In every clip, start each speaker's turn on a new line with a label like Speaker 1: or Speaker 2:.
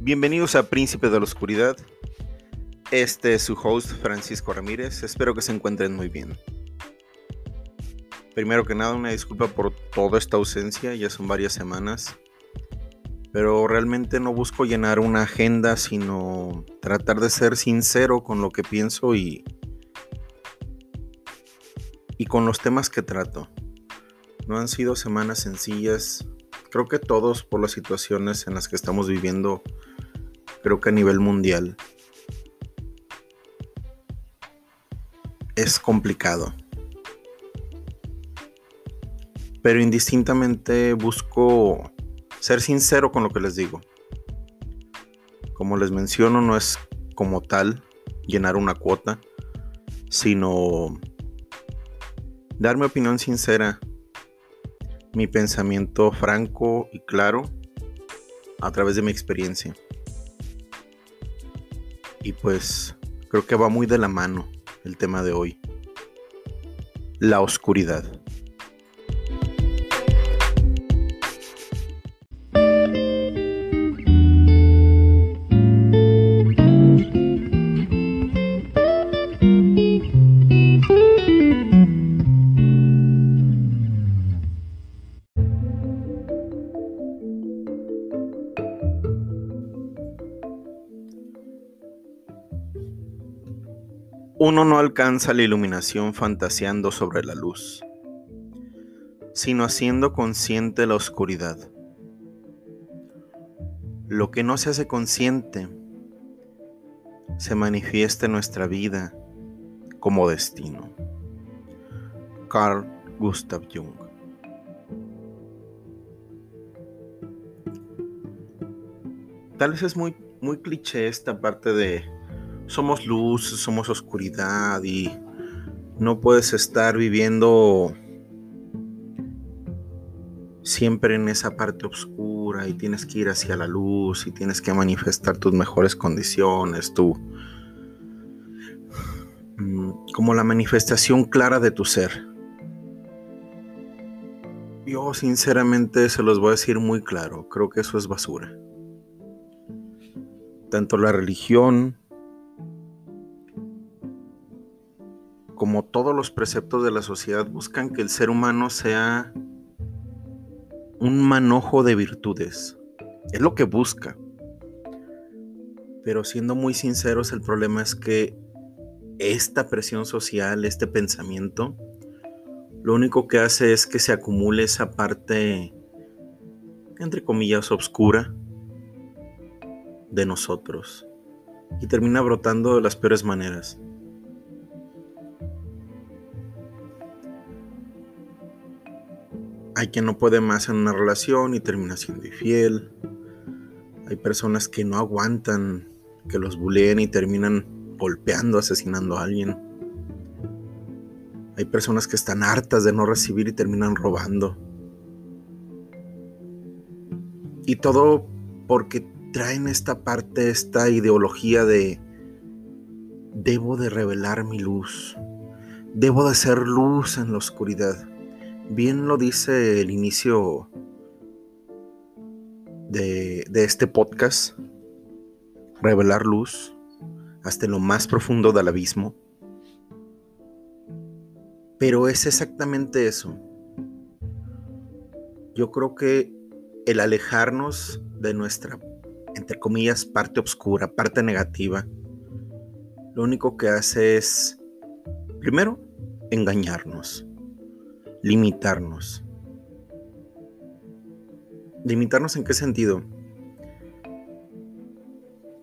Speaker 1: Bienvenidos a Príncipe de la Oscuridad. Este es su host Francisco Ramírez. Espero que se encuentren muy bien. Primero que nada, una disculpa por toda esta ausencia, ya son varias semanas. Pero realmente no busco llenar una agenda, sino tratar de ser sincero con lo que pienso y, y con los temas que trato. No han sido semanas sencillas. Creo que todos por las situaciones en las que estamos viviendo creo que a nivel mundial es complicado. Pero indistintamente busco ser sincero con lo que les digo. Como les menciono, no es como tal llenar una cuota, sino dar mi opinión sincera, mi pensamiento franco y claro a través de mi experiencia. Y pues creo que va muy de la mano el tema de hoy. La oscuridad. Alcanza la iluminación fantaseando sobre la luz, sino haciendo consciente la oscuridad. Lo que no se hace consciente se manifiesta en nuestra vida como destino. Carl Gustav Jung Tal vez es muy, muy cliché esta parte de somos luz, somos oscuridad y no puedes estar viviendo siempre en esa parte oscura y tienes que ir hacia la luz y tienes que manifestar tus mejores condiciones, tú mm, como la manifestación clara de tu ser. Yo sinceramente se los voy a decir muy claro, creo que eso es basura. Tanto la religión como todos los preceptos de la sociedad, buscan que el ser humano sea un manojo de virtudes. Es lo que busca. Pero siendo muy sinceros, el problema es que esta presión social, este pensamiento, lo único que hace es que se acumule esa parte, entre comillas, oscura de nosotros. Y termina brotando de las peores maneras. Hay quien no puede más en una relación y termina siendo infiel. Hay personas que no aguantan que los buleen y terminan golpeando, asesinando a alguien. Hay personas que están hartas de no recibir y terminan robando. Y todo porque traen esta parte, esta ideología de debo de revelar mi luz, debo de ser luz en la oscuridad. Bien lo dice el inicio de, este podcast, revelar luz hasta lo más profundo del abismo. Pero es exactamente eso. Yo creo que el alejarnos de nuestra, entre comillas, parte oscura, parte negativa, lo único que hace es, primero, engañarnos limitarnos. ¿Limitarnos en qué sentido?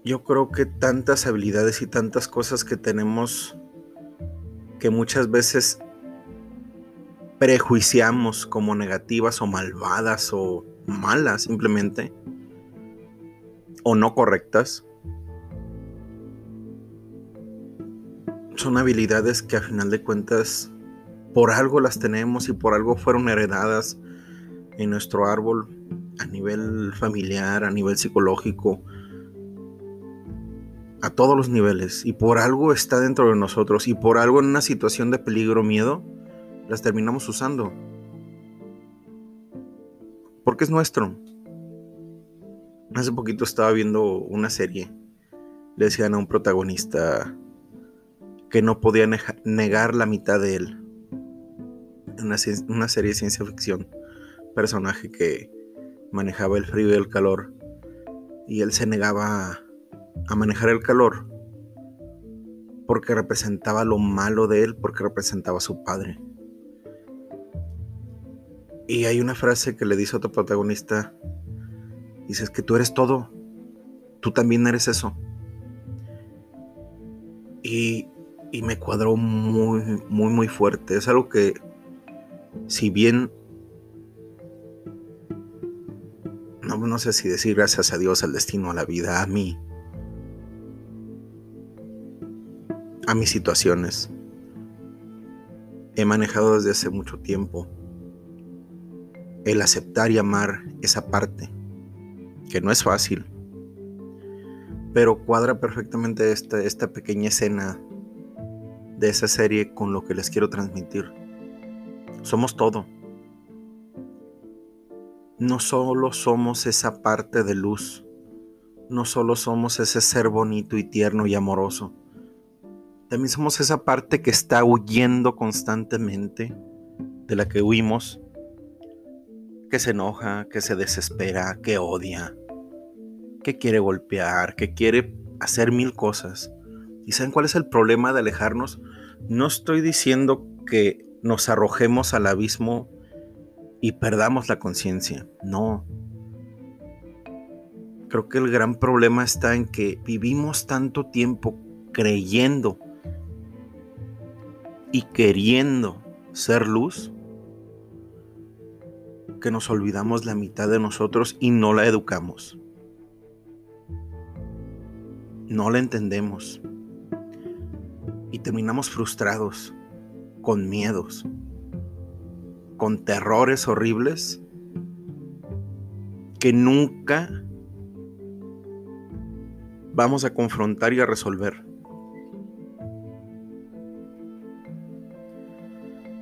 Speaker 1: Yo creo que tantas habilidades y tantas cosas que tenemos que muchas veces prejuiciamos como negativas o malvadas o
Speaker 2: malas simplemente o no correctas. Son habilidades que a final de cuentas por algo las tenemos y por algo fueron heredadas en nuestro árbol a nivel familiar, a nivel psicológico, a todos los niveles. Y por algo está dentro de nosotros y por algo en una situación de peligro, miedo, las terminamos usando. Porque es nuestro. Hace poquito estaba viendo una serie. Le decían a un protagonista que no podía negar la mitad de él. Una, una serie de ciencia ficción. Personaje que manejaba el frío y el calor. Y él se negaba a manejar el calor porque representaba lo malo de él, porque representaba a su padre. Y hay una frase que le dice otro protagonista, dices que tú eres todo, tú también eres eso. Y, y me cuadró muy, muy, muy fuerte. Es algo que, si bien, no, no sé si decir gracias a Dios, al destino, a la vida, a mí, a mis situaciones, he manejado desde hace mucho tiempo el aceptar y amar esa parte, que no es fácil, pero cuadra perfectamente esta, esta pequeña escena de esa serie con lo que les quiero transmitir. Somos todo. No solo somos esa parte de luz, no solo somos ese ser bonito y tierno y amoroso, también somos esa parte que está huyendo constantemente, de la que huimos, que se enoja, que se desespera, que odia, que quiere golpear, que quiere hacer mil cosas. ¿Y saben cuál es el problema de alejarnos? No estoy diciendo que nos arrojemos al abismo y perdamos la conciencia. No. Creo que el gran problema está en que vivimos tanto tiempo creyendo y queriendo ser luz que nos olvidamos la mitad de nosotros y no la educamos. No la entendemos. Y terminamos frustrados, con miedos, con terrores horribles que nunca vamos a confrontar y a resolver.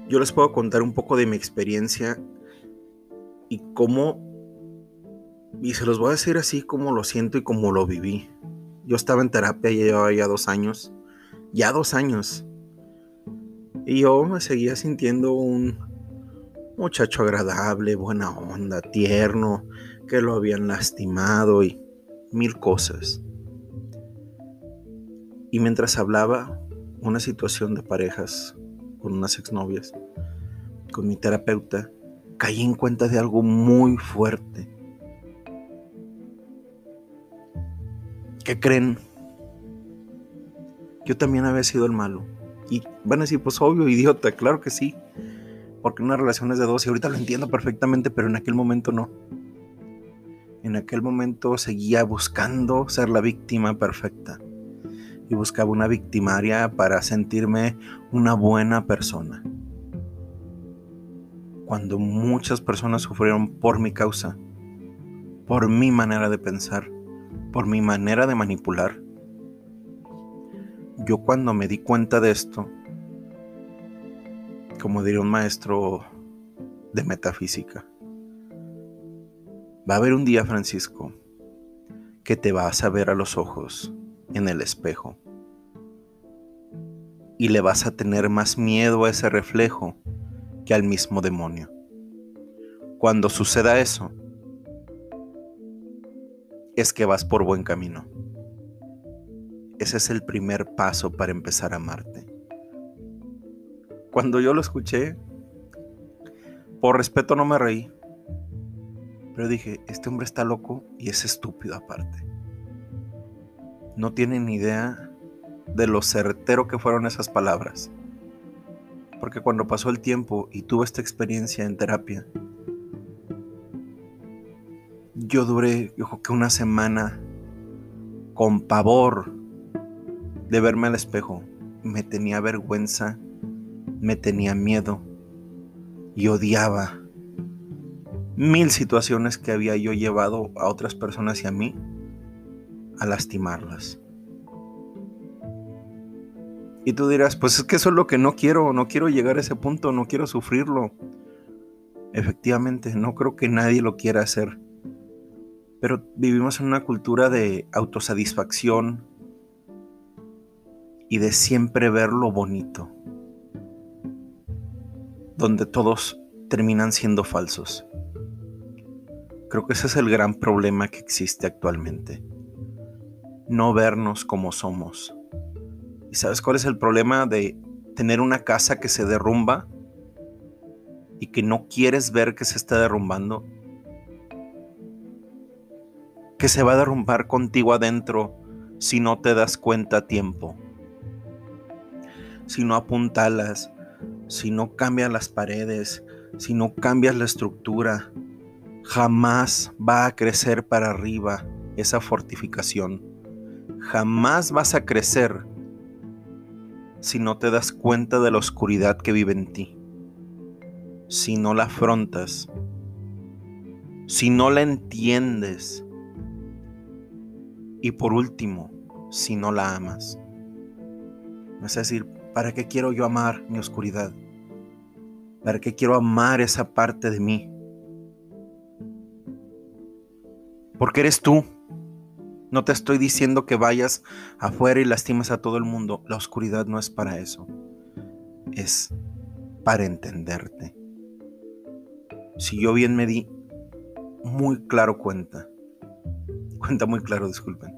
Speaker 2: Yo les puedo contar un poco de mi experiencia y cómo, y se los voy a decir así como lo siento y como lo viví. Yo estaba en terapia, ya llevaba ya dos años, ya dos años. Y yo me seguía sintiendo un muchacho agradable, buena onda, tierno, que lo habían lastimado y mil cosas. Y mientras hablaba una situación de parejas con unas exnovias, con mi terapeuta, caí en cuenta de algo muy fuerte. ¿Qué creen? Yo también había sido el malo. Y van a decir, pues obvio, idiota, claro que sí. Porque una relación es de dos y ahorita lo entiendo perfectamente, pero en aquel momento no. En aquel momento seguía buscando ser la víctima perfecta. Y buscaba una victimaria para sentirme una buena persona cuando muchas personas sufrieron por mi causa, por mi manera de pensar, por mi manera de manipular. Yo cuando me di cuenta de esto, como diría un maestro de metafísica, va a haber un día, Francisco, que te vas a ver a los ojos en el espejo y le vas a tener más miedo a ese reflejo que al mismo demonio. Cuando suceda eso, es que vas por buen camino. Ese es el primer paso para empezar a amarte. Cuando yo lo escuché, por respeto no me reí, pero dije, este hombre está loco y es estúpido aparte. No tiene ni idea de lo certero que fueron esas palabras porque cuando pasó el tiempo y tuve esta experiencia en terapia, yo duré, yo que una semana con pavor de verme al espejo. Me tenía vergüenza, me tenía miedo y odiaba mil situaciones que había yo llevado a otras personas y a mí a lastimarlas. Y tú dirás, pues es que eso es lo que no quiero, no quiero llegar a ese punto, no quiero sufrirlo. Efectivamente, no creo que nadie lo quiera hacer. Pero vivimos en una cultura de autosatisfacción y de siempre ver lo bonito, donde todos terminan siendo falsos. Creo que ese es el gran problema que existe actualmente. No vernos como somos. ¿Y sabes cuál es el problema de tener una casa que se derrumba y que no quieres ver que se está derrumbando? Que se va a derrumbar contigo adentro si no te das cuenta a tiempo. Si no apuntalas, si no cambias las paredes, si no cambias la estructura, jamás va a crecer para arriba esa fortificación. Jamás vas a crecer si no te das cuenta de la oscuridad que vive en ti. Si no la afrontas. Si no la entiendes. Y por último, si no la amas. Es decir, ¿para qué quiero yo amar mi oscuridad? ¿Para qué quiero amar esa parte de mí? Porque eres tú. No te estoy diciendo que vayas afuera y lastimes a todo el mundo. La oscuridad no es para eso. Es para entenderte. Si yo bien me di muy claro cuenta, cuenta muy claro, disculpen,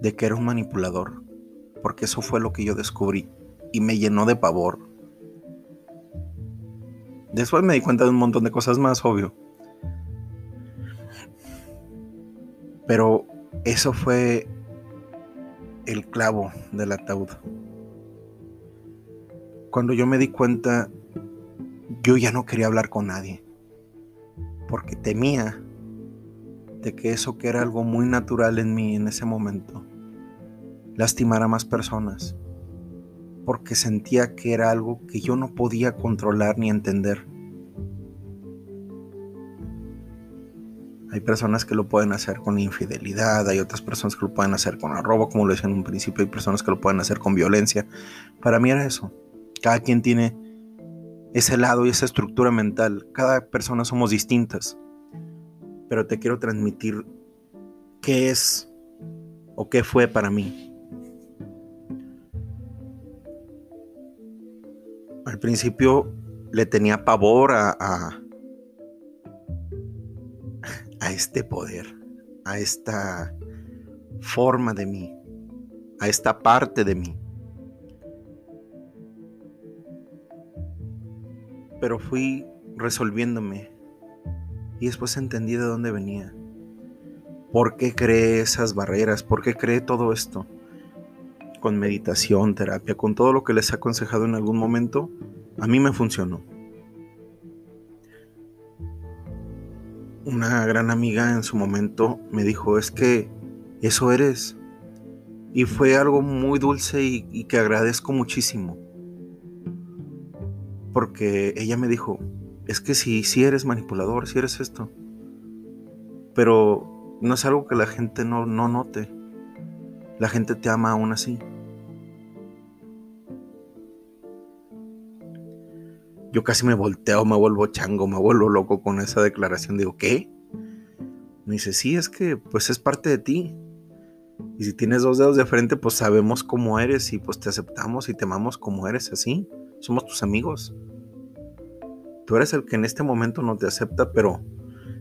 Speaker 2: de que era un manipulador, porque eso fue lo que yo descubrí y me llenó de pavor. Después me di cuenta de un montón de cosas más, obvio. Pero eso fue el clavo del ataúd. Cuando yo me di cuenta, yo ya no quería hablar con nadie, porque temía de que eso que era algo muy natural en mí en ese momento, lastimara a más personas, porque sentía que era algo que yo no podía controlar ni entender. Hay personas que lo pueden hacer con infidelidad, hay otras personas que lo pueden hacer con arrobo, como lo decía en un principio, hay personas que lo pueden hacer con violencia. Para mí era eso. Cada quien tiene ese lado y esa estructura mental. Cada persona somos distintas. Pero te quiero transmitir qué es o qué fue para mí. Al principio le tenía pavor a, a este poder, a esta forma de mí, a esta parte de mí. Pero fui resolviéndome y después entendí de dónde venía. ¿Por qué creé esas barreras? ¿Por qué creé todo esto? Con meditación, terapia, con todo lo que les he aconsejado en algún momento, a mí me funcionó. una gran amiga en su momento me dijo, es que eso eres. Y fue algo muy dulce y, que agradezco muchísimo. Porque ella me dijo, es que si sí, eres manipulador, si eres esto. Pero no es algo que la gente no, no note. La gente te ama aún así. Yo casi me volteo, me vuelvo chango, me vuelvo loco con esa declaración. Digo, ¿qué? Me dice, sí, es que pues es parte de ti. Y si tienes dos dedos de frente, pues sabemos cómo eres y pues te aceptamos y te amamos como eres así. Somos tus amigos. Tú eres el que en este momento no te acepta, pero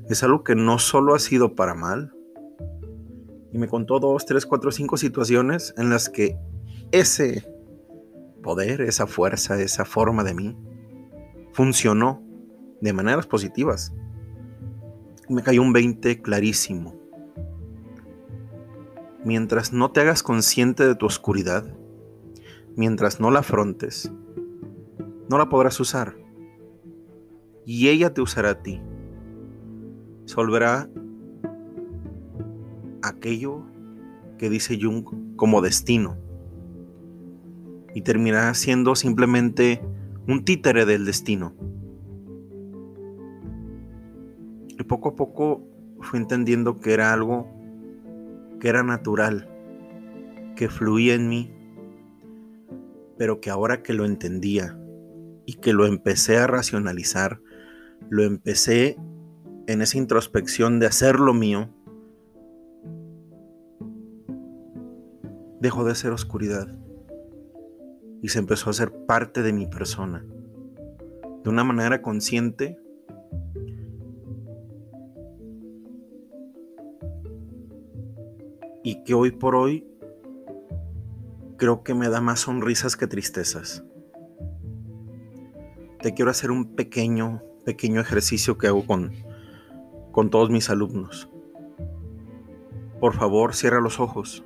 Speaker 2: es algo que no solo ha sido para mal. Y me contó dos, tres, cuatro, cinco situaciones en las que ese poder, esa fuerza, esa forma de mí, funcionó de maneras positivas. Me cayó un 20 clarísimo. Mientras no te hagas consciente de tu oscuridad, mientras no la afrontes, no la podrás usar. Y ella te usará a ti. se volverá aquello que dice Jung como destino y terminará siendo simplemente un títere del destino. Y poco a poco fui entendiendo que era algo que era natural, que fluía en mí, pero que ahora que lo entendía y que lo empecé a racionalizar, lo empecé en esa introspección de hacerlo mío, dejó de ser oscuridad y se empezó a ser parte de mi persona. De una manera consciente y que hoy por hoy creo que me da más sonrisas que tristezas. Te quiero hacer un pequeño, pequeño ejercicio que hago con, con todos mis alumnos. Por favor, cierra los ojos.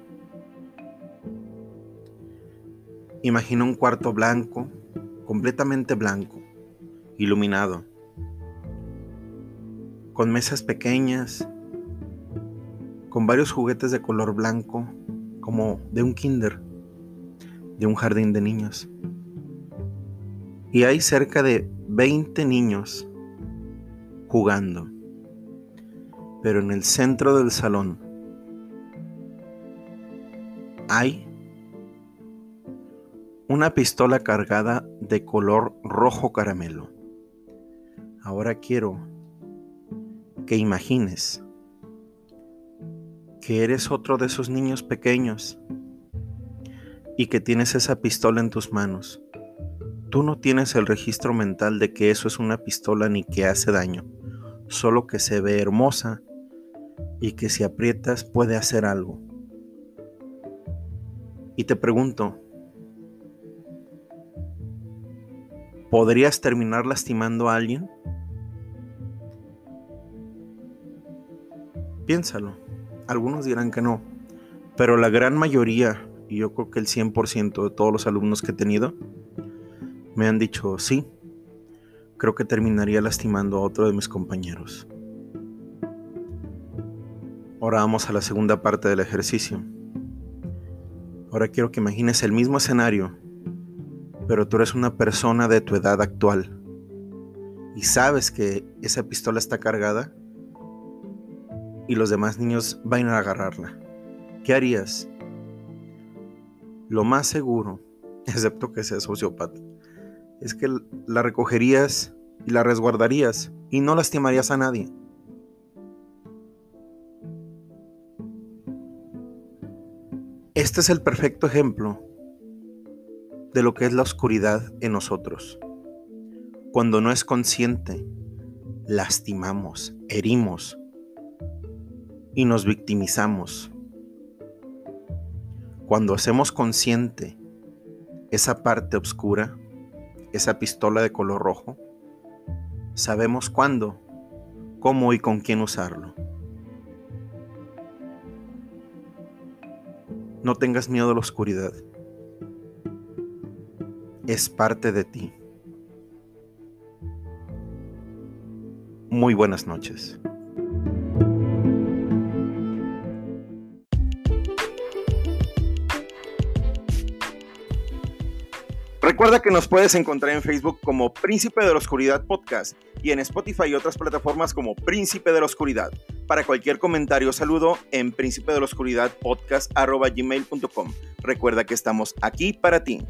Speaker 2: Imagina un cuarto blanco, completamente blanco, iluminado, con mesas pequeñas, con varios juguetes de color blanco, como de un kinder, de un jardín de niños. Y hay cerca de 20 niños jugando. Pero en el centro del salón hay una pistola cargada de color rojo caramelo. Ahora quiero que imagines que eres otro de esos niños pequeños y que tienes esa pistola en tus manos. Tú no tienes el registro mental de que eso es una pistola ni que hace daño, solo que se ve hermosa y que si aprietas puede hacer algo. Y te pregunto, ¿Podrías terminar lastimando a alguien? Piénsalo. Algunos dirán que no, pero la gran mayoría, y yo creo que el 100% de todos los alumnos que he tenido, me han dicho sí. Creo que terminaría lastimando a otro de mis compañeros. Ahora vamos a la segunda parte del ejercicio. Ahora quiero que imagines el mismo escenario pero tú eres una persona de tu edad actual y sabes que esa pistola está cargada y los demás niños van a agarrarla. ¿Qué harías? Lo más seguro, excepto que seas sociópata, es que la recogerías y la resguardarías y no lastimarías a nadie. Este es el perfecto ejemplo de lo que es la oscuridad en nosotros. Cuando no es consciente, lastimamos, herimos y nos victimizamos. Cuando hacemos consciente esa parte oscura, esa pistola de color rojo, sabemos cuándo, cómo y con quién usarlo. No tengas miedo a la oscuridad es parte de ti. Muy buenas noches.
Speaker 1: Recuerda que nos puedes encontrar en Facebook como Príncipe de la Oscuridad Podcast y en Spotify y otras plataformas como Príncipe de la Oscuridad. Para cualquier comentario o saludo en príncipe de la oscuridad podcast Recuerda que estamos aquí para ti.